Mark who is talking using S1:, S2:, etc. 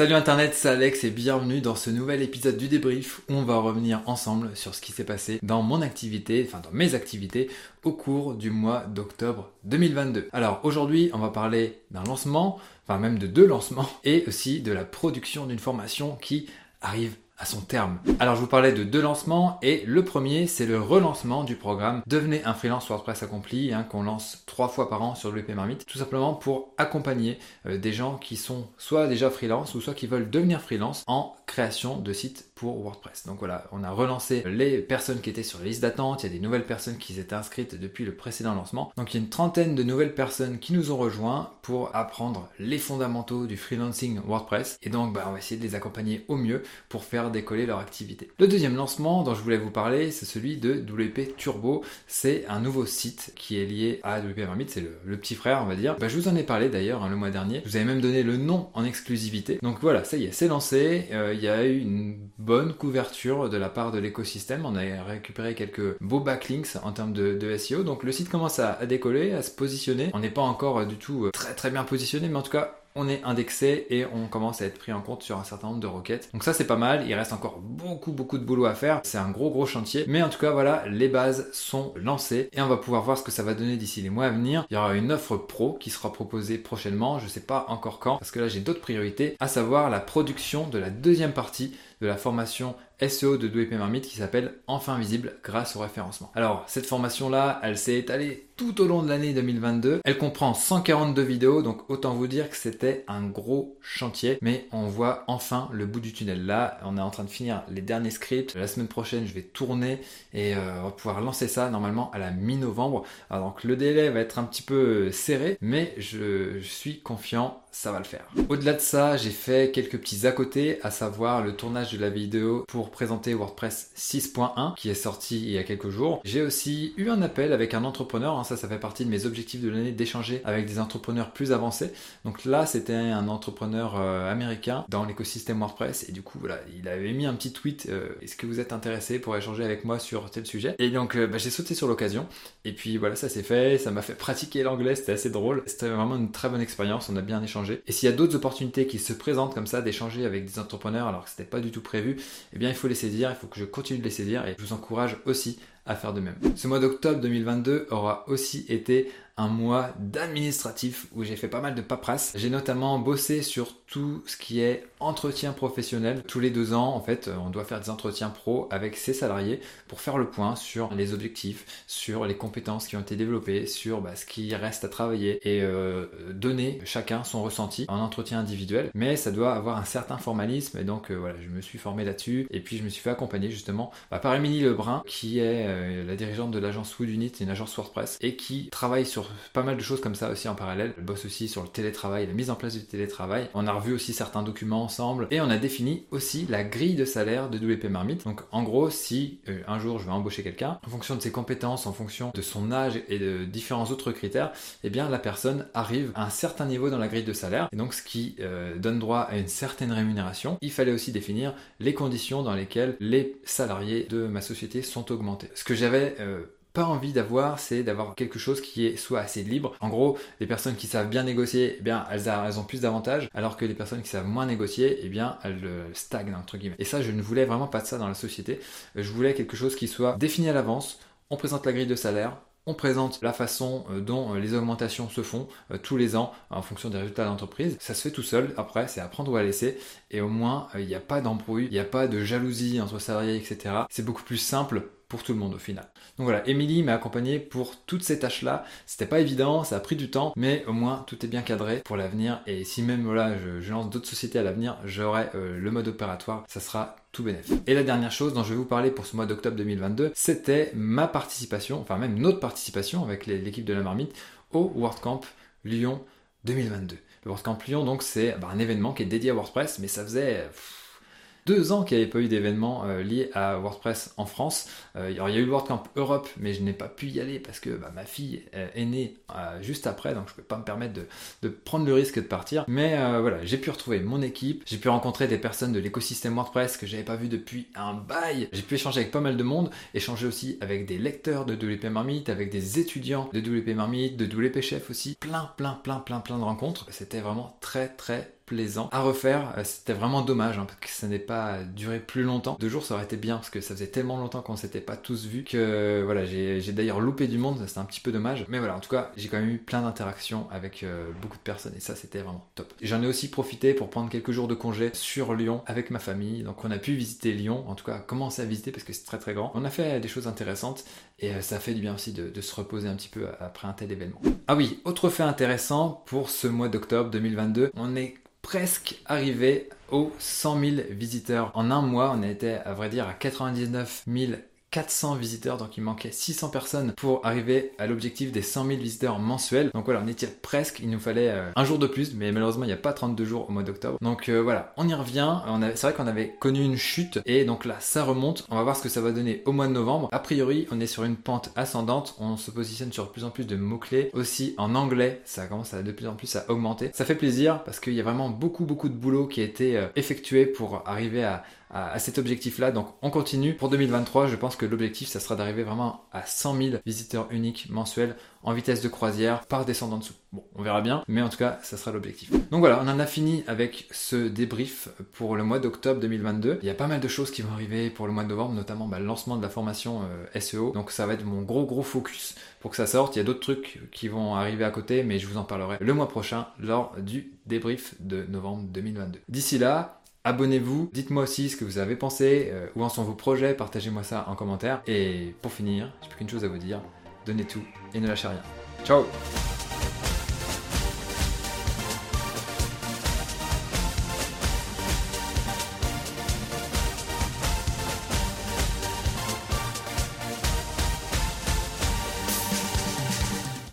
S1: Salut Internet, c'est Alex et bienvenue dans ce nouvel épisode du débrief où on va revenir ensemble sur ce qui s'est passé dans mon activité, enfin dans mes activités au cours du mois d'octobre 2022. Alors aujourd'hui, on va parler d'un lancement, enfin même de deux lancements et aussi de la production d'une formation qui arrive son terme. Alors je vous parlais de deux lancements et le premier c'est le relancement du programme Devenez un freelance WordPress accompli hein, qu'on lance trois fois par an sur WP Marmite tout simplement pour accompagner euh, des gens qui sont soit déjà freelance ou soit qui veulent devenir freelance en création de sites pour WordPress. Donc voilà, on a relancé les personnes qui étaient sur la liste d'attente, il y a des nouvelles personnes qui s'étaient inscrites depuis le précédent lancement. Donc il y a une trentaine de nouvelles personnes qui nous ont rejoints pour apprendre les fondamentaux du freelancing WordPress et donc bah, on va essayer de les accompagner au mieux pour faire décoller leur activité. Le deuxième lancement dont je voulais vous parler, c'est celui de WP Turbo. C'est un nouveau site qui est lié à WP Marmite, c'est le, petit frère, on va dire. Bah, je vous en ai parlé d'ailleurs hein, le mois dernier. Je vous avais même donné le nom en exclusivité. Donc voilà, ça y est, c'est lancé. Euh, il y a eu une bonne couverture de la part de l'écosystème. On a récupéré quelques beaux backlinks en termes de, SEO. Donc le site commence à, à décoller, à se positionner. On n'est pas encore du tout euh, très très bien positionné, mais en tout cas, on est indexé et on commence à être pris en compte sur un certain nombre de requêtes. Donc ça c'est pas mal, il reste encore beaucoup beaucoup de boulot à faire, c'est un gros gros chantier, mais en tout cas voilà, les bases sont lancées et on va pouvoir voir ce que ça va donner d'ici les mois à venir. Il y aura une offre pro qui sera proposée prochainement, je sais pas encore quand, parce que là j'ai d'autres priorités, à savoir la production de la deuxième partie de la formation SEO de 2 Marmite qui s'appelle Enfin visible grâce au référencement. Alors, cette formation-là, elle s'est étalée tout au long de l'année 2022. Elle comprend 142 vidéos, donc autant vous dire que c'était un gros chantier, mais on voit enfin le bout du tunnel. Là, on est en train de finir les derniers scripts. La semaine prochaine, je vais tourner et euh, on va pouvoir lancer ça normalement à la mi-novembre. Donc le délai va être un petit peu serré, mais je suis confiant, ça va le faire. Au-delà de ça, j'ai fait quelques petits à côté, à savoir le tournage de la vidéo pour présenter WordPress 6.1 qui est sorti il y a quelques jours. J'ai aussi eu un appel avec un entrepreneur, hein, ça ça fait partie de mes objectifs de l'année d'échanger avec des entrepreneurs plus avancés. Donc là c'était un entrepreneur euh, américain dans l'écosystème WordPress et du coup voilà il avait mis un petit tweet euh, est-ce que vous êtes intéressé pour échanger avec moi sur tel sujet? Et donc euh, bah, j'ai sauté sur l'occasion et puis voilà ça s'est fait, ça m'a fait pratiquer l'anglais, c'était assez drôle, c'était vraiment une très bonne expérience, on a bien échangé et s'il y a d'autres opportunités qui se présentent comme ça d'échanger avec des entrepreneurs alors que c'était pas du tout prévu, eh bien il faut les saisir, il faut que je continue de les saisir et je vous encourage aussi à faire de même. Ce mois d'octobre 2022 aura aussi été un mois d'administratif où j'ai fait pas mal de paperasse. J'ai notamment bossé sur tout ce qui est entretien professionnel. Tous les deux ans, en fait, on doit faire des entretiens pro avec ses salariés pour faire le point sur les objectifs, sur les compétences qui ont été développées, sur bah, ce qui reste à travailler et euh, donner chacun son ressenti en entretien individuel. Mais ça doit avoir un certain formalisme et donc euh, voilà, je me suis formé là-dessus et puis je me suis fait accompagner justement bah, par Émilie Lebrun qui est euh, la dirigeante de l'agence Wood Unit, une agence WordPress et qui travaille sur pas mal de choses comme ça aussi en parallèle. Elle bosse aussi sur le télétravail, la mise en place du télétravail. On a revu aussi certains documents ensemble et on a défini aussi la grille de salaire de WP Marmite. Donc en gros, si euh, un jour je vais embaucher quelqu'un, en fonction de ses compétences, en fonction de son âge et de différents autres critères, eh bien la personne arrive à un certain niveau dans la grille de salaire et donc ce qui euh, donne droit à une certaine rémunération. Il fallait aussi définir les conditions dans lesquelles les salariés de ma société sont augmentés. Ce que j'avais euh, pas envie d'avoir, c'est d'avoir quelque chose qui est soit assez libre. En gros, les personnes qui savent bien négocier, eh bien, elles, ont plus d'avantages, alors que les personnes qui savent moins négocier, eh bien, elles euh, stagnent entre guillemets. Et ça, je ne voulais vraiment pas de ça dans la société. Euh, je voulais quelque chose qui soit défini à l'avance. On présente la grille de salaire, on présente la façon dont les augmentations se font tous les ans en fonction des résultats de l'entreprise. Ça se fait tout seul, après c'est à prendre ou à laisser, et au moins il n'y a pas d'embrouille, il n'y a pas de jalousie entre salariés, etc. C'est beaucoup plus simple pour tout le monde au final. Donc voilà, Émilie m'a accompagné pour toutes ces tâches-là. C'était pas évident, ça a pris du temps, mais au moins tout est bien cadré pour l'avenir. Et si même voilà, je, lance d'autres sociétés à l'avenir, j'aurai euh, le mode opératoire, ça sera tout bénéfique. Et la dernière chose dont je vais vous parler pour ce mois d'octobre 2022, c'était ma participation, enfin même notre participation avec l'équipe de la marmite au WordCamp Lyon 2022. Le WordCamp Lyon, donc, c'est bah, un événement qui est dédié à WordPress, mais ça faisait deux ans qu'il n'y avait pas eu d'événement euh, lié à WordPress en France. Euh, il y a eu le WordCamp Europe, mais je n'ai pas pu y aller parce que bah, ma fille euh, est née juste après, donc je ne peux pas me permettre de, prendre le risque de partir. Mais voilà, j'ai pu retrouver mon équipe, j'ai pu rencontrer des personnes de l'écosystème WordPress que j'avais pas vu depuis un bail. J'ai pu échanger avec pas mal de monde, échanger aussi avec des lecteurs de WP Marmite, avec des étudiants de WP Marmite, de WP Chef aussi. Plein, plein, plein, plein, plein de rencontres. C'était vraiment très, très à refaire. Euh, c'était vraiment dommage hein, parce que ça n'est pas duré plus longtemps. Deux jours, ça aurait été bien parce que ça faisait tellement longtemps qu'on s'était pas tous vus que voilà, j'ai d'ailleurs loupé du monde. C'était un petit peu dommage. Mais voilà, en tout cas, j'ai quand même eu plein d'interactions avec euh, beaucoup de personnes et ça, c'était vraiment top. J'en ai aussi profité pour prendre quelques jours de congé sur Lyon avec ma famille. Donc, on a pu visiter Lyon, en tout cas, commencer à visiter parce que c'est très très grand. On a fait des choses intéressantes et euh, ça fait du bien aussi de se reposer un petit peu après un tel événement. Ah oui, autre fait intéressant pour ce mois d'octobre 2022, on est presque arrivé aux 100 000 visiteurs. En un mois, on était à vrai dire à 99 000 400 visiteurs, donc il manquait 600 personnes pour arriver à l'objectif des 100 000 visiteurs mensuels. Donc voilà, on était presque, il nous fallait euh, un jour de plus, mais malheureusement il n'y a pas 32 jours au mois d'octobre. Donc euh, voilà, on y revient. C'est vrai qu'on avait connu une chute et donc là ça remonte. On va voir ce que ça va donner au mois de novembre. A priori, on est sur une pente ascendante. On se positionne sur de plus en plus de mots-clés. Aussi en anglais, ça commence à de plus en plus à augmenter. Ça fait plaisir parce qu'il y a vraiment beaucoup beaucoup de boulot qui a été euh, effectué pour arriver à à, cet objectif-là. Donc on continue. Pour 2023, je pense que l'objectif, ça sera d'arriver vraiment à 100 000 visiteurs uniques mensuels en vitesse de croisière par descendant dessous. Bon, on verra bien, mais en tout cas, ça sera l'objectif. Donc voilà, on en a fini avec ce débrief pour le mois d'octobre 2022. Il y a pas mal de choses qui vont arriver pour le mois de novembre, notamment bah, le lancement de la formation euh, SEO. Donc ça va être mon gros gros focus pour que ça sorte. Il y a d'autres trucs qui vont arriver à côté, mais je vous en parlerai le mois prochain lors du débrief de novembre 2022. D'ici là, Abonnez-vous, dites-moi aussi ce que vous avez pensé, euh, où en sont vos projets, partagez-moi ça en commentaire. Et pour finir, j'ai plus qu'une chose à vous dire, donnez tout et ne lâchez rien. Ciao